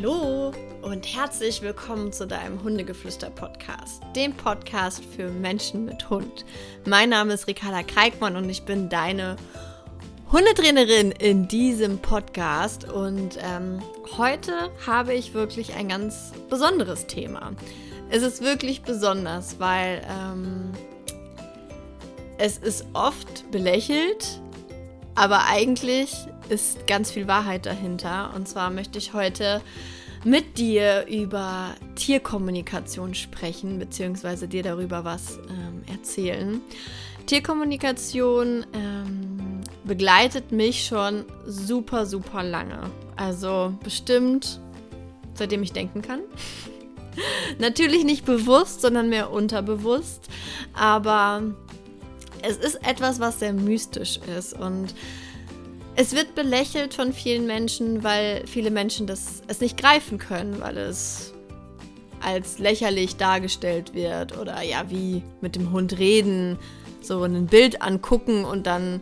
Hallo und herzlich willkommen zu deinem Hundegeflüster-Podcast, dem Podcast für Menschen mit Hund. Mein Name ist Ricarda Kreikmann und ich bin deine Hundetrainerin in diesem Podcast. Und ähm, heute habe ich wirklich ein ganz besonderes Thema. Es ist wirklich besonders, weil ähm, es ist oft belächelt, aber eigentlich ist ganz viel Wahrheit dahinter. Und zwar möchte ich heute mit dir über Tierkommunikation sprechen, beziehungsweise dir darüber was ähm, erzählen. Tierkommunikation ähm, begleitet mich schon super, super lange. Also bestimmt seitdem ich denken kann. Natürlich nicht bewusst, sondern mehr unterbewusst. Aber es ist etwas, was sehr mystisch ist und es wird belächelt von vielen Menschen, weil viele Menschen das, es nicht greifen können, weil es als lächerlich dargestellt wird oder ja, wie mit dem Hund reden, so ein Bild angucken und dann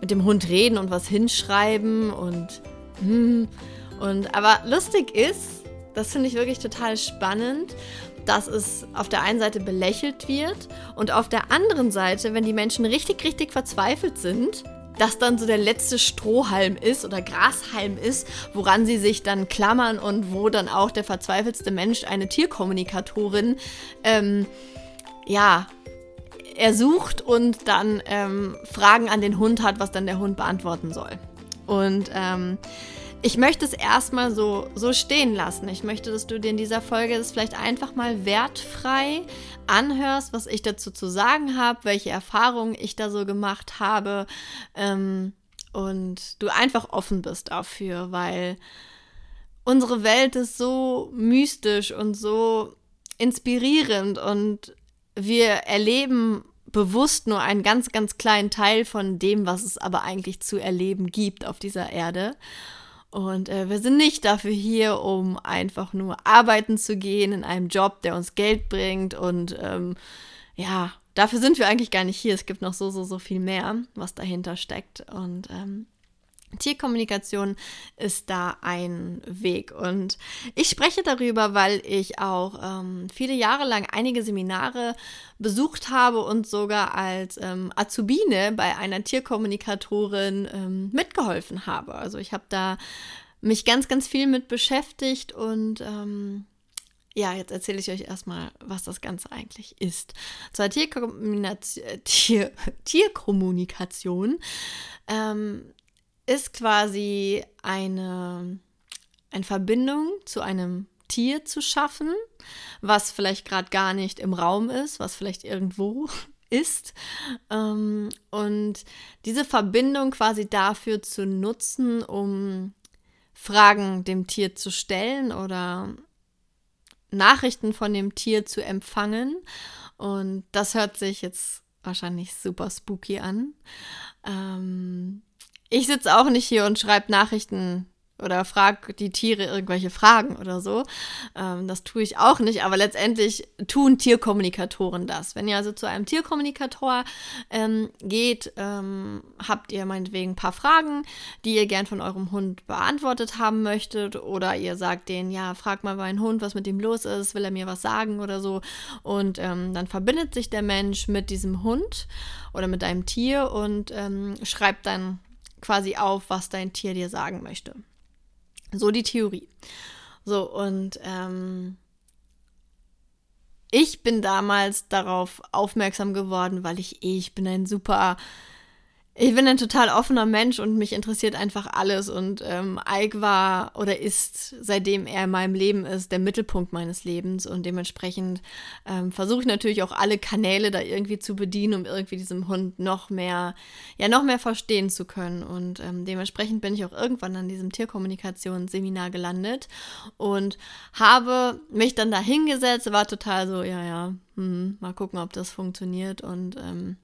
mit dem Hund reden und was hinschreiben und hm, und aber lustig ist, das finde ich wirklich total spannend, dass es auf der einen Seite belächelt wird und auf der anderen Seite, wenn die Menschen richtig, richtig verzweifelt sind, das dann so der letzte Strohhalm ist oder Grashalm ist, woran sie sich dann klammern und wo dann auch der verzweifelste Mensch eine Tierkommunikatorin ähm, ja ersucht und dann ähm, Fragen an den Hund hat, was dann der Hund beantworten soll. Und ähm, ich möchte es erstmal so, so stehen lassen. Ich möchte, dass du dir in dieser Folge das vielleicht einfach mal wertfrei anhörst, was ich dazu zu sagen habe, welche Erfahrungen ich da so gemacht habe ähm, und du einfach offen bist dafür, weil unsere Welt ist so mystisch und so inspirierend und wir erleben bewusst nur einen ganz, ganz kleinen Teil von dem, was es aber eigentlich zu erleben gibt auf dieser Erde. Und äh, wir sind nicht dafür hier, um einfach nur arbeiten zu gehen in einem Job, der uns Geld bringt. Und ähm, ja, dafür sind wir eigentlich gar nicht hier. Es gibt noch so, so, so viel mehr, was dahinter steckt. Und ähm, Tierkommunikation ist da ein Weg. Und ich spreche darüber, weil ich auch ähm, viele Jahre lang einige Seminare besucht habe und sogar als ähm, Azubine bei einer Tierkommunikatorin ähm, mitgeholfen habe. Also ich habe da mich ganz, ganz viel mit beschäftigt und ähm, ja, jetzt erzähle ich euch erstmal, was das Ganze eigentlich ist. Zwar Tierkommunikation, Tier, Tierkommunikation ähm, ist quasi eine, eine Verbindung zu einem Tier zu schaffen, was vielleicht gerade gar nicht im Raum ist, was vielleicht irgendwo ist. Ähm, und diese Verbindung quasi dafür zu nutzen, um Fragen dem Tier zu stellen oder Nachrichten von dem Tier zu empfangen. Und das hört sich jetzt wahrscheinlich super spooky an. Ähm, ich sitze auch nicht hier und schreibe Nachrichten oder frage die Tiere irgendwelche Fragen oder so. Ähm, das tue ich auch nicht, aber letztendlich tun Tierkommunikatoren das. Wenn ihr also zu einem Tierkommunikator ähm, geht, ähm, habt ihr meinetwegen ein paar Fragen, die ihr gern von eurem Hund beantwortet haben möchtet oder ihr sagt denen, ja, frag mal meinen Hund, was mit ihm los ist, will er mir was sagen oder so. Und ähm, dann verbindet sich der Mensch mit diesem Hund oder mit einem Tier und ähm, schreibt dann quasi auf, was dein Tier dir sagen möchte. So die Theorie. So, und ähm, ich bin damals darauf aufmerksam geworden, weil ich eh, ich bin ein super ich bin ein total offener Mensch und mich interessiert einfach alles. Und ähm, Ike war oder ist, seitdem er in meinem Leben ist, der Mittelpunkt meines Lebens. Und dementsprechend ähm, versuche ich natürlich auch alle Kanäle da irgendwie zu bedienen, um irgendwie diesem Hund noch mehr, ja, noch mehr verstehen zu können. Und ähm, dementsprechend bin ich auch irgendwann an diesem Tierkommunikationsseminar gelandet und habe mich dann da hingesetzt, war total so, ja, ja, hm, mal gucken, ob das funktioniert. Und ähm,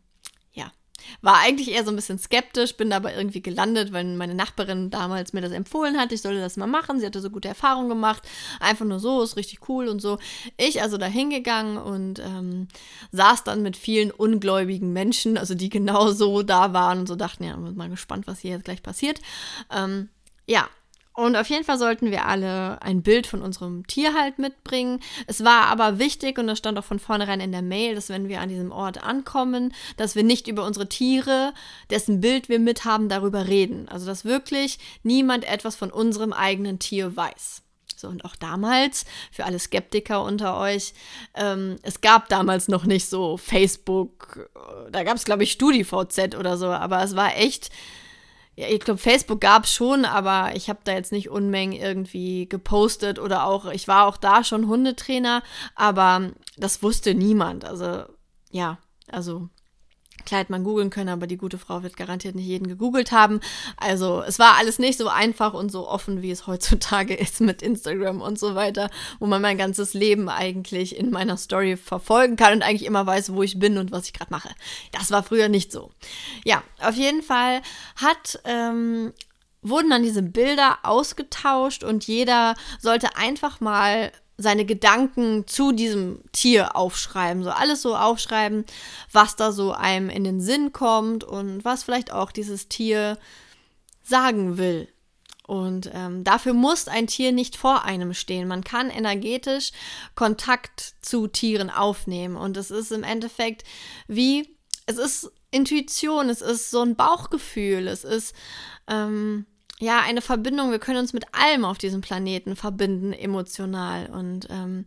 war eigentlich eher so ein bisschen skeptisch, bin aber irgendwie gelandet, weil meine Nachbarin damals mir das empfohlen hat, ich sollte das mal machen. Sie hatte so gute Erfahrungen gemacht. Einfach nur so, ist richtig cool und so. Ich also da hingegangen und ähm, saß dann mit vielen ungläubigen Menschen, also die genau so da waren und so dachten, ja, mal gespannt, was hier jetzt gleich passiert. Ähm, ja, Und auf jeden Fall sollten wir alle ein Bild von unserem Tier halt mitbringen. Es war aber wichtig, und das stand auch von vornherein in der Mail, dass wenn wir an diesem Ort ankommen, dass wir nicht über unsere Tiere, dessen Bild wir mit haben, darüber reden. Also dass wirklich niemand etwas von unserem eigenen Tier weiß. So, und auch damals, für alle Skeptiker unter euch, ähm, es gab damals noch nicht so Facebook, da gab es, glaube ich, StudiVZ oder so, aber es war echt ja, ich glaube, Facebook gab es schon, aber ich habe da jetzt nicht Unmengen irgendwie gepostet oder auch, ich war auch da schon Hundetrainer, aber das wusste niemand. Also, ja, also Klar hätte man googeln können, aber die gute Frau wird garantiert nicht jeden gegoogelt haben. Also es war alles nicht so einfach und so offen, wie es heutzutage ist mit Instagram und so weiter, wo man mein ganzes Leben eigentlich in meiner Story verfolgen kann und eigentlich immer weiß, wo ich bin und was ich gerade mache. Das war früher nicht so. Ja, auf jeden Fall hat ähm, wurden dann diese Bilder ausgetauscht und jeder sollte einfach mal seine Gedanken zu diesem Tier aufschreiben. So alles so aufschreiben, was da so einem in den Sinn kommt und was vielleicht auch dieses Tier sagen will. Und ähm, dafür muss ein Tier nicht vor einem stehen. Man kann energetisch Kontakt zu Tieren aufnehmen. Und es ist im Endeffekt wie, es ist Intuition, es ist so ein Bauchgefühl, es ist, ähm, ja, eine Verbindung. Wir können uns mit allem auf diesem Planeten verbinden, emotional. Und ähm,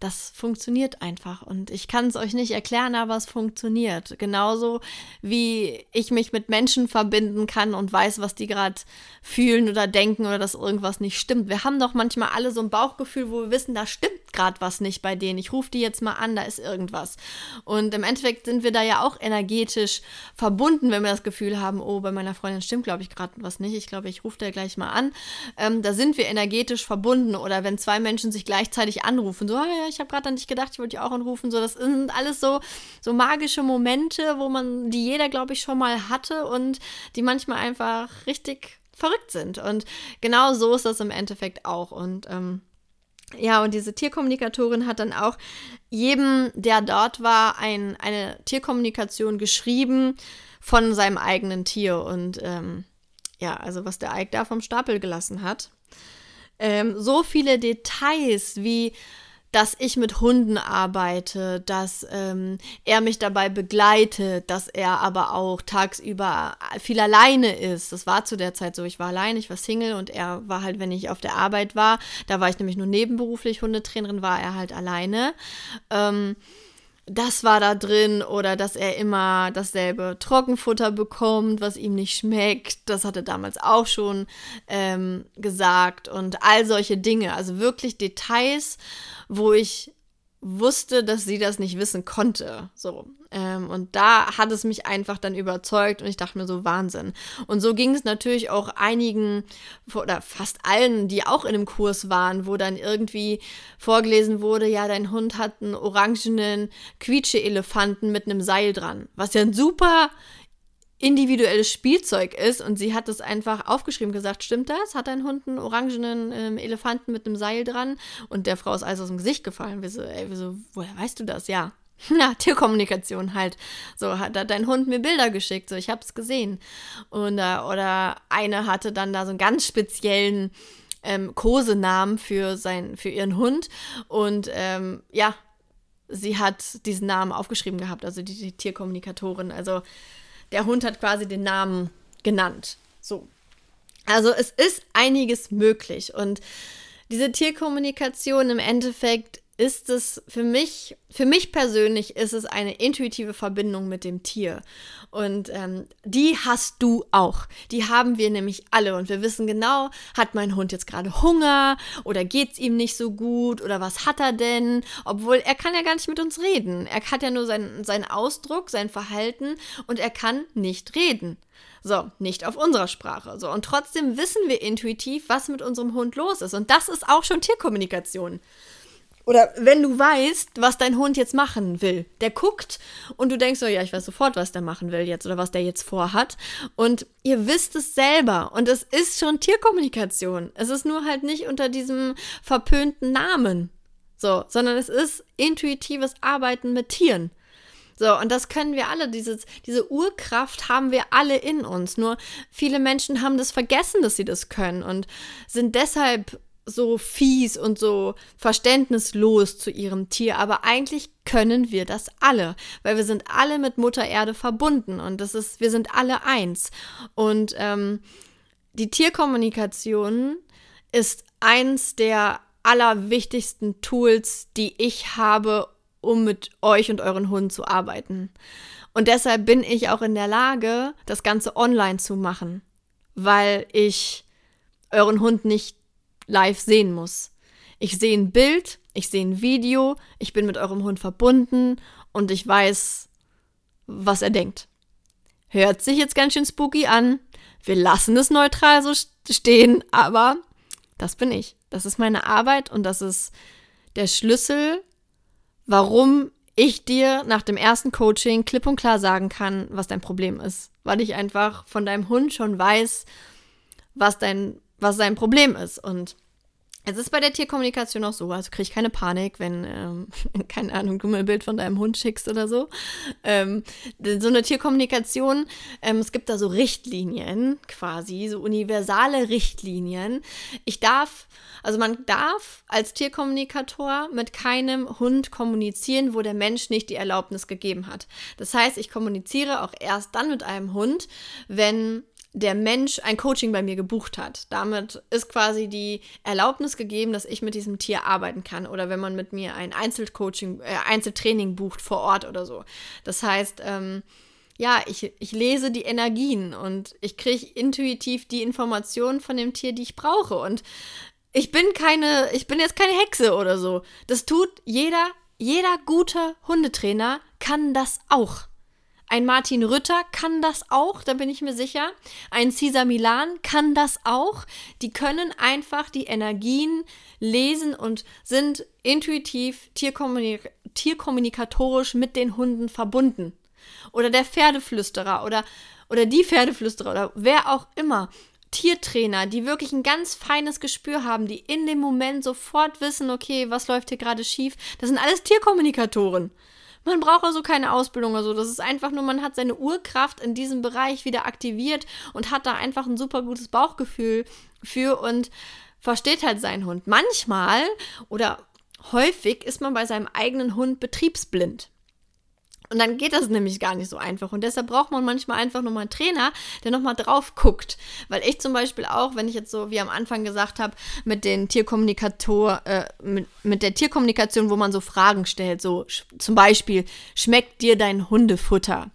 das funktioniert einfach. Und ich kann es euch nicht erklären, aber es funktioniert. Genauso wie ich mich mit Menschen verbinden kann und weiß, was die gerade fühlen oder denken oder dass irgendwas nicht stimmt. Wir haben doch manchmal alle so ein Bauchgefühl, wo wir wissen, da stimmt gerade was nicht bei denen. Ich rufe die jetzt mal an, da ist irgendwas. Und im Endeffekt sind wir da ja auch energetisch verbunden, wenn wir das Gefühl haben, oh, bei meiner Freundin stimmt, glaube ich, gerade was nicht. Ich glaube, ich rufe da gleich mal an. Ähm, da sind wir energetisch verbunden. Oder wenn zwei Menschen sich gleichzeitig anrufen, so, ah, ja, ich habe gerade an dich gedacht, ich wollte dich auch anrufen. So, das sind alles so, so magische Momente, wo man, die jeder, glaube ich, schon mal hatte und die manchmal einfach richtig verrückt sind. Und genau so ist das im Endeffekt auch. Und ähm, ja, und diese Tierkommunikatorin hat dann auch jedem, der dort war, ein, eine Tierkommunikation geschrieben von seinem eigenen Tier. Und ähm, ja, also was der Eik da vom Stapel gelassen hat. Ähm, so viele Details wie dass ich mit Hunden arbeite, dass ähm, er mich dabei begleitet, dass er aber auch tagsüber viel alleine ist. Das war zu der Zeit so. Ich war allein, ich war Single und er war halt, wenn ich auf der Arbeit war, da war ich nämlich nur nebenberuflich Hundetrainerin, war er halt alleine. Ähm, das war da drin oder dass er immer dasselbe Trockenfutter bekommt, was ihm nicht schmeckt. Das hat er damals auch schon ähm, gesagt und all solche Dinge. Also wirklich Details, wo ich wusste, dass sie das nicht wissen konnte. So. Ähm, und da hat es mich einfach dann überzeugt und ich dachte mir so, Wahnsinn. Und so ging es natürlich auch einigen oder fast allen, die auch in dem Kurs waren, wo dann irgendwie vorgelesen wurde, ja, dein Hund hat einen orangenen Quietsche-Elefanten mit einem Seil dran. Was ja ein super individuelles Spielzeug ist und sie hat es einfach aufgeschrieben, gesagt, stimmt das? Hat dein Hund einen orangenen ähm, Elefanten mit einem Seil dran? Und der Frau ist alles aus dem Gesicht gefallen. Wir so, ey, wir so, woher weißt du das? Ja. Na, Tierkommunikation halt. So hat dein Hund mir Bilder geschickt, so ich hab's gesehen. Und äh, oder eine hatte dann da so einen ganz speziellen ähm, Kosenamen für sein, für ihren Hund. Und ähm, ja, sie hat diesen Namen aufgeschrieben gehabt, also die, die Tierkommunikatorin. Also der Hund hat quasi den Namen genannt. So. Also es ist einiges möglich und diese Tierkommunikation im Endeffekt ist es für mich, für mich persönlich ist es eine intuitive Verbindung mit dem Tier. Und ähm, die hast du auch. Die haben wir nämlich alle. Und wir wissen genau, hat mein Hund jetzt gerade Hunger oder geht es ihm nicht so gut oder was hat er denn? Obwohl er kann ja gar nicht mit uns reden. Er hat ja nur seinen, seinen Ausdruck, sein Verhalten und er kann nicht reden. So, nicht auf unserer Sprache. So, und trotzdem wissen wir intuitiv, was mit unserem Hund los ist. Und das ist auch schon Tierkommunikation. Oder wenn du weißt, was dein Hund jetzt machen will. Der guckt und du denkst so, ja, ich weiß sofort, was der machen will jetzt oder was der jetzt vorhat. Und ihr wisst es selber. Und es ist schon Tierkommunikation. Es ist nur halt nicht unter diesem verpönten Namen. So, sondern es ist intuitives Arbeiten mit Tieren. So, und das können wir alle, dieses, diese Urkraft haben wir alle in uns. Nur viele Menschen haben das vergessen, dass sie das können und sind deshalb so fies und so verständnislos zu ihrem Tier, aber eigentlich können wir das alle, weil wir sind alle mit Mutter Erde verbunden und das ist, wir sind alle eins. Und ähm, die Tierkommunikation ist eins der allerwichtigsten Tools, die ich habe, um mit euch und euren Hunden zu arbeiten. Und deshalb bin ich auch in der Lage, das Ganze online zu machen, weil ich euren Hund nicht live sehen muss. Ich sehe ein Bild, ich sehe ein Video, ich bin mit eurem Hund verbunden und ich weiß, was er denkt. Hört sich jetzt ganz schön spooky an. Wir lassen es neutral so stehen, aber das bin ich. Das ist meine Arbeit und das ist der Schlüssel, warum ich dir nach dem ersten Coaching klipp und klar sagen kann, was dein Problem ist. Weil ich einfach von deinem Hund schon weiß, was dein, was sein Problem ist. Und es ist bei der Tierkommunikation auch so, also krieg ich keine Panik, wenn, ähm, keine Ahnung, du mir ein Bild von deinem Hund schickst oder so. Ähm, so eine Tierkommunikation, ähm, es gibt da so Richtlinien quasi, so universale Richtlinien. Ich darf, also man darf als Tierkommunikator mit keinem Hund kommunizieren, wo der Mensch nicht die Erlaubnis gegeben hat. Das heißt, ich kommuniziere auch erst dann mit einem Hund, wenn der Mensch ein Coaching bei mir gebucht hat. Damit ist quasi die Erlaubnis gegeben, dass ich mit diesem Tier arbeiten kann. Oder wenn man mit mir ein Einzelcoaching, äh, Einzeltraining bucht vor Ort oder so. Das heißt, ähm, ja, ich, ich lese die Energien und ich kriege intuitiv die Informationen von dem Tier, die ich brauche. Und ich bin keine, ich bin jetzt keine Hexe oder so. Das tut jeder, jeder gute Hundetrainer kann das auch. Ein Martin Rütter kann das auch, da bin ich mir sicher. Ein Cesar Milan kann das auch. Die können einfach die Energien lesen und sind intuitiv tierkommunik tierkommunikatorisch mit den Hunden verbunden. Oder der Pferdeflüsterer oder, oder die Pferdeflüsterer oder wer auch immer. Tiertrainer, die wirklich ein ganz feines Gespür haben, die in dem Moment sofort wissen, okay, was läuft hier gerade schief. Das sind alles Tierkommunikatoren. Man braucht also keine Ausbildung oder so. Das ist einfach nur, man hat seine Urkraft in diesem Bereich wieder aktiviert und hat da einfach ein super gutes Bauchgefühl für und versteht halt seinen Hund. Manchmal oder häufig ist man bei seinem eigenen Hund betriebsblind. Und dann geht das nämlich gar nicht so einfach. Und deshalb braucht man manchmal einfach nochmal einen Trainer, der nochmal drauf guckt. Weil ich zum Beispiel auch, wenn ich jetzt so, wie am Anfang gesagt habe, mit den Tierkommunikator, äh, mit, mit der Tierkommunikation, wo man so Fragen stellt, so zum Beispiel, schmeckt dir dein Hundefutter?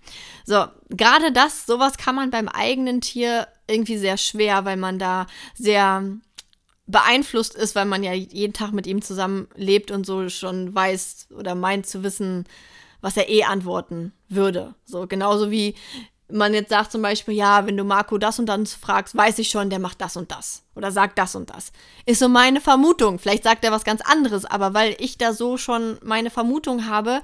So, gerade das, sowas kann man beim eigenen Tier irgendwie sehr schwer, weil man da sehr beeinflusst ist, weil man ja jeden Tag mit ihm zusammen lebt und so schon weiß oder meint zu wissen, was er eh antworten würde. So genauso wie man jetzt sagt zum Beispiel, ja, wenn du Marco das und das fragst, weiß ich schon, der macht das und das oder sagt das und das. Ist so meine Vermutung. Vielleicht sagt er was ganz anderes, aber weil ich da so schon meine Vermutung habe,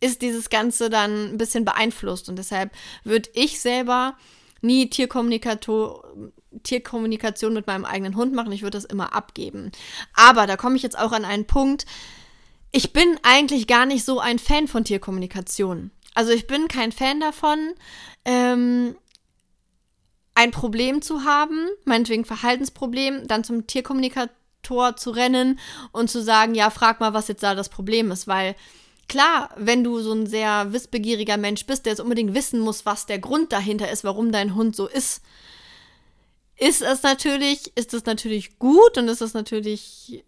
ist dieses Ganze dann ein bisschen beeinflusst und deshalb würde ich selber nie Tierkommunikation mit meinem eigenen Hund machen. Ich würde das immer abgeben. Aber da komme ich jetzt auch an einen Punkt, ich bin eigentlich gar nicht so ein Fan von Tierkommunikation. Also ich bin kein Fan davon, ähm, ein Problem zu haben, meinetwegen Verhaltensproblem, dann zum Tierkommunikator zu rennen und zu sagen, ja, frag mal, was jetzt da das Problem ist, weil klar, wenn du so ein sehr wissbegieriger Mensch bist, der jetzt unbedingt wissen muss, was der Grund dahinter ist, warum dein Hund so ist, ist es natürlich, ist es natürlich gut und ist es natürlich,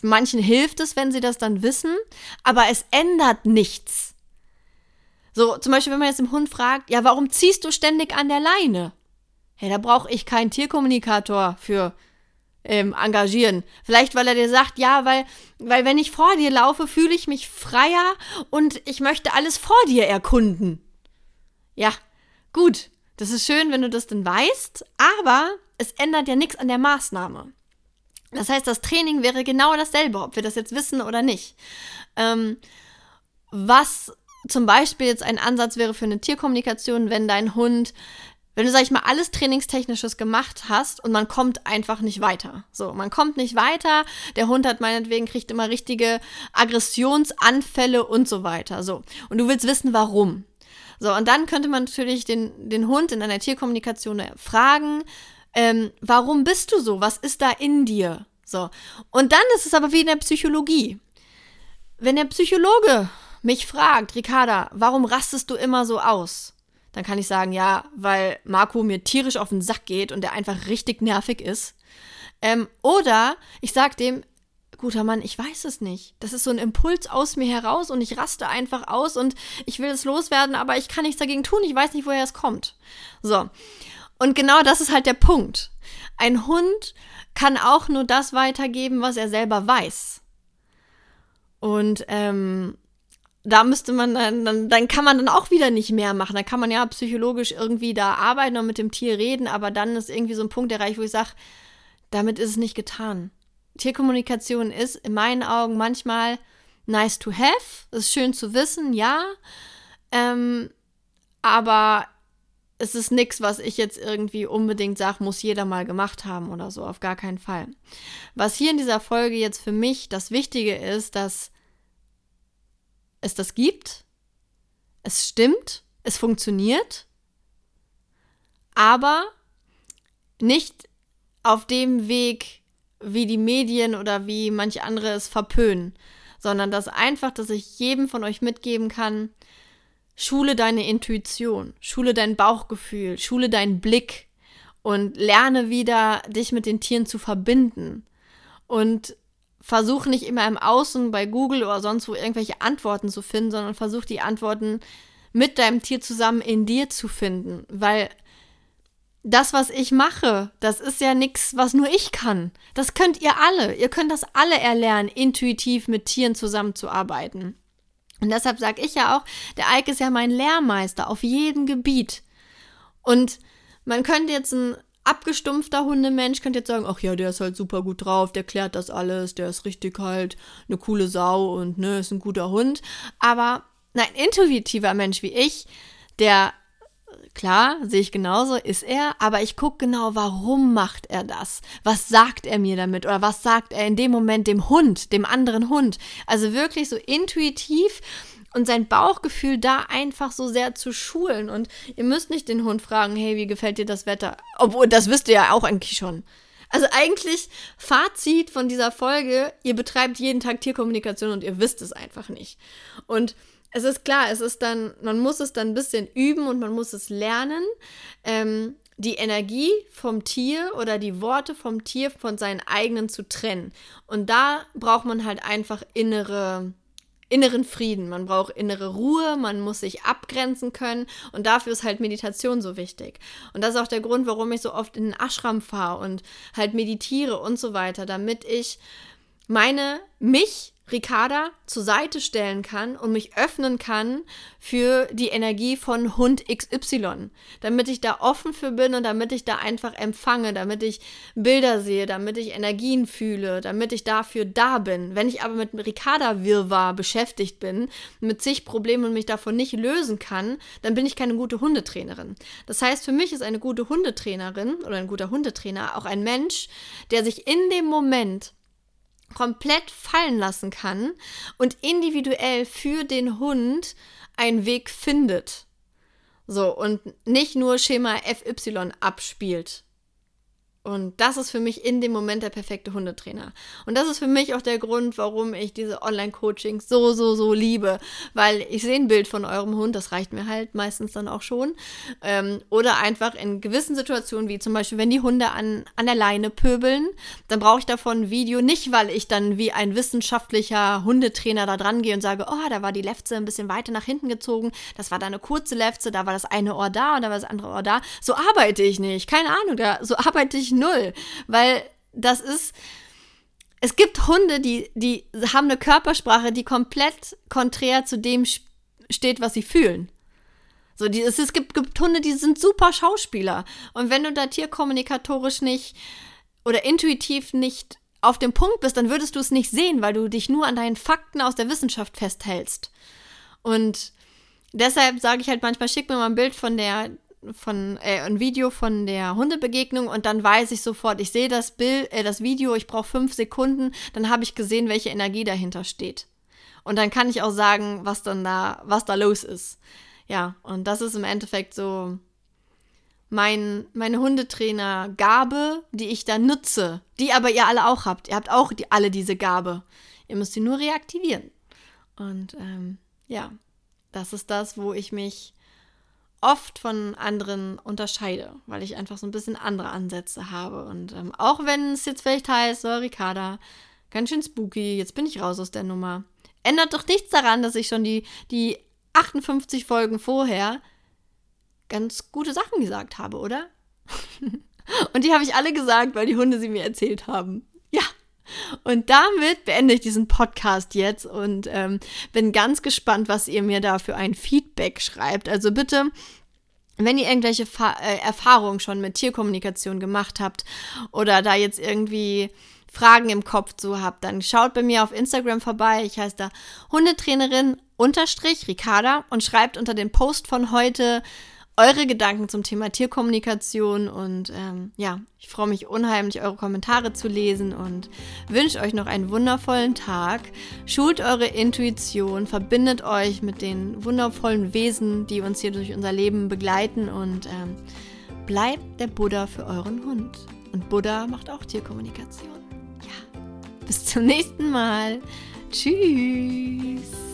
manchen hilft es, wenn sie das dann wissen, aber es ändert nichts. So, zum Beispiel, wenn man jetzt dem Hund fragt, ja, warum ziehst du ständig an der Leine? Hey, da brauche ich keinen Tierkommunikator für ähm, engagieren. Vielleicht, weil er dir sagt, ja, weil, weil wenn ich vor dir laufe, fühle ich mich freier und ich möchte alles vor dir erkunden. Ja, gut. Das ist schön, wenn du das dann weißt, aber es ändert ja nichts an der Maßnahme. Das heißt, das Training wäre genau dasselbe, ob wir das jetzt wissen oder nicht. Ähm, was zum Beispiel jetzt ein Ansatz wäre für eine Tierkommunikation, wenn dein Hund wenn du, sag ich mal, alles Trainingstechnisches gemacht hast und man kommt einfach nicht weiter. So, man kommt nicht weiter, der Hund hat meinetwegen, kriegt immer richtige Aggressionsanfälle und so weiter. So. Und du willst wissen, warum. So, und dann könnte man natürlich den, den Hund in einer Tierkommunikation fragen, ähm, warum bist du so? Was ist da in dir? So. Und dann ist es aber wie in der Psychologie. Wenn der Psychologe mich fragt, Ricarda, warum rastest du immer so aus? Dann kann ich sagen, ja, weil Marco mir tierisch auf den Sack geht und der einfach richtig nervig ist. Ähm, oder ich sag dem, guter Mann, ich weiß es nicht. Das ist so ein Impuls aus mir heraus und ich raste einfach aus und ich will es loswerden, aber ich kann nichts dagegen tun. Ich weiß nicht, woher es kommt. So. Und genau das ist halt der Punkt. Ein Hund kann auch nur das weitergeben, was er selber weiß. Und ähm, da müsste man dann, dann, dann kann man dann auch wieder nicht mehr machen. Da kann man ja psychologisch irgendwie da arbeiten und mit dem Tier reden, aber dann ist irgendwie so ein Punkt erreicht, wo ich sage, damit ist es nicht getan. Tierkommunikation ist in meinen Augen manchmal nice to have, ist schön zu wissen, ja, ähm, aber es ist nichts, was ich jetzt irgendwie unbedingt sage, muss jeder mal gemacht haben oder so, auf gar keinen Fall. Was hier in dieser Folge jetzt für mich das Wichtige ist, dass es das gibt, es stimmt, es funktioniert, aber nicht auf dem Weg, wie die Medien oder wie manche andere es verpönen, sondern dass einfach, dass ich jedem von euch mitgeben kann, schule deine Intuition, schule dein Bauchgefühl, schule deinen Blick und lerne wieder, dich mit den Tieren zu verbinden. Und versuch nicht immer im Außen bei Google oder sonst wo irgendwelche Antworten zu finden, sondern versuch die Antworten mit deinem Tier zusammen in dir zu finden, weil das, was ich mache, das ist ja nichts, was nur ich kann. Das könnt ihr alle. Ihr könnt das alle erlernen, intuitiv mit Tieren zusammenzuarbeiten. Und deshalb sage ich ja auch, der Eik ist ja mein Lehrmeister auf jedem Gebiet. Und man könnte jetzt ein abgestumpfter Hundemensch könnte jetzt sagen, ach ja, der ist halt super gut drauf, der klärt das alles, der ist richtig halt eine coole Sau und ne, ist ein guter Hund. Aber ein intuitiver Mensch wie ich, der Klar, sehe ich genauso, ist er, aber ich gucke genau, warum macht er das? Was sagt er mir damit? Oder was sagt er in dem Moment dem Hund, dem anderen Hund? Also wirklich so intuitiv und sein Bauchgefühl da einfach so sehr zu schulen. Und ihr müsst nicht den Hund fragen, hey, wie gefällt dir das Wetter? Obwohl, das wisst ihr ja auch eigentlich schon. Also eigentlich Fazit von dieser Folge, ihr betreibt jeden Tag Tierkommunikation und ihr wisst es einfach nicht. Und es ist klar, es ist dann, man muss es dann ein bisschen üben und man muss es lernen, ähm, die Energie vom Tier oder die Worte vom Tier von seinen eigenen zu trennen. Und da braucht man halt einfach innere, inneren Frieden. Man braucht innere Ruhe, man muss sich abgrenzen können und dafür ist halt Meditation so wichtig. Und das ist auch der Grund, warum ich so oft in den Ashram fahre und halt meditiere und so weiter, damit ich meine, mich Ricarda zur Seite stellen kann und mich öffnen kann für die Energie von Hund XY, damit ich da offen für bin und damit ich da einfach empfange, damit ich Bilder sehe, damit ich Energien fühle, damit ich dafür da bin. Wenn ich aber mit Ricarda Wirrwarr beschäftigt bin, mit zig Problemen und mich davon nicht lösen kann, dann bin ich keine gute Hundetrainerin. Das heißt, für mich ist eine gute Hundetrainerin oder ein guter Hundetrainer auch ein Mensch, der sich in dem Moment komplett fallen lassen kann und individuell für den Hund einen Weg findet. So, und nicht nur Schema FY abspielt. Und das ist für mich in dem Moment der perfekte Hundetrainer. Und das ist für mich auch der Grund, warum ich diese Online-Coachings so, so, so liebe. Weil ich sehe ein Bild von eurem Hund, das reicht mir halt meistens dann auch schon. Ähm, oder einfach in gewissen Situationen, wie zum Beispiel, wenn die Hunde an, an der Leine pöbeln, dann brauche ich davon ein Video. Nicht, weil ich dann wie ein wissenschaftlicher Hundetrainer da dran gehe und sage, oh, da war die Lefze ein bisschen weiter nach hinten gezogen, das war da eine kurze Lefze, da war das eine Ohr da und da war das andere Ohr da. So arbeite ich nicht. Keine Ahnung, da, so arbeite ich null, weil das ist. Es gibt Hunde, die, die haben eine Körpersprache, die komplett konträr zu dem steht, was sie fühlen. So, die, es, es gibt, gibt Hunde, die sind super Schauspieler. Und wenn du da tierkommunikatorisch nicht oder intuitiv nicht auf dem Punkt bist, dann würdest du es nicht sehen, weil du dich nur an deinen Fakten aus der Wissenschaft festhältst. Und deshalb sage ich halt manchmal, schick mir mal ein Bild von der von äh, ein Video von der Hundebegegnung und dann weiß ich sofort, ich sehe das Bild, äh, das Video, ich brauche fünf Sekunden, dann habe ich gesehen, welche Energie dahinter steht. Und dann kann ich auch sagen, was dann da, was da los ist. Ja, und das ist im Endeffekt so mein, meine Hundetrainer-Gabe, die ich da nutze, die aber ihr alle auch habt. Ihr habt auch die, alle diese Gabe. Ihr müsst sie nur reaktivieren. Und ähm, ja, das ist das, wo ich mich oft von anderen unterscheide, weil ich einfach so ein bisschen andere Ansätze habe. Und ähm, auch wenn es jetzt vielleicht heißt, so, Ricarda, ganz schön spooky, jetzt bin ich raus aus der Nummer. Ändert doch nichts daran, dass ich schon die, die 58 Folgen vorher ganz gute Sachen gesagt habe, oder? Und die habe ich alle gesagt, weil die Hunde sie mir erzählt haben. Und damit beende ich diesen Podcast jetzt und ähm, bin ganz gespannt, was ihr mir da für ein Feedback schreibt. Also bitte wenn ihr irgendwelche Fa äh, Erfahrungen schon mit Tierkommunikation gemacht habt oder da jetzt irgendwie Fragen im Kopf zu habt, dann schaut bei mir auf Instagram vorbei. Ich heiße da Hundetrainerin unterstrich Ricarda und schreibt unter den Post von heute eure Gedanken zum Thema Tierkommunikation und ähm, ja, ich freue mich unheimlich, eure Kommentare zu lesen und wünsche euch noch einen wundervollen Tag. Schult eure Intuition, verbindet euch mit den wundervollen Wesen, die uns hier durch unser Leben begleiten und ähm, bleibt der Buddha für euren Hund. Und Buddha macht auch Tierkommunikation. Ja, bis zum nächsten Mal. Tschüss.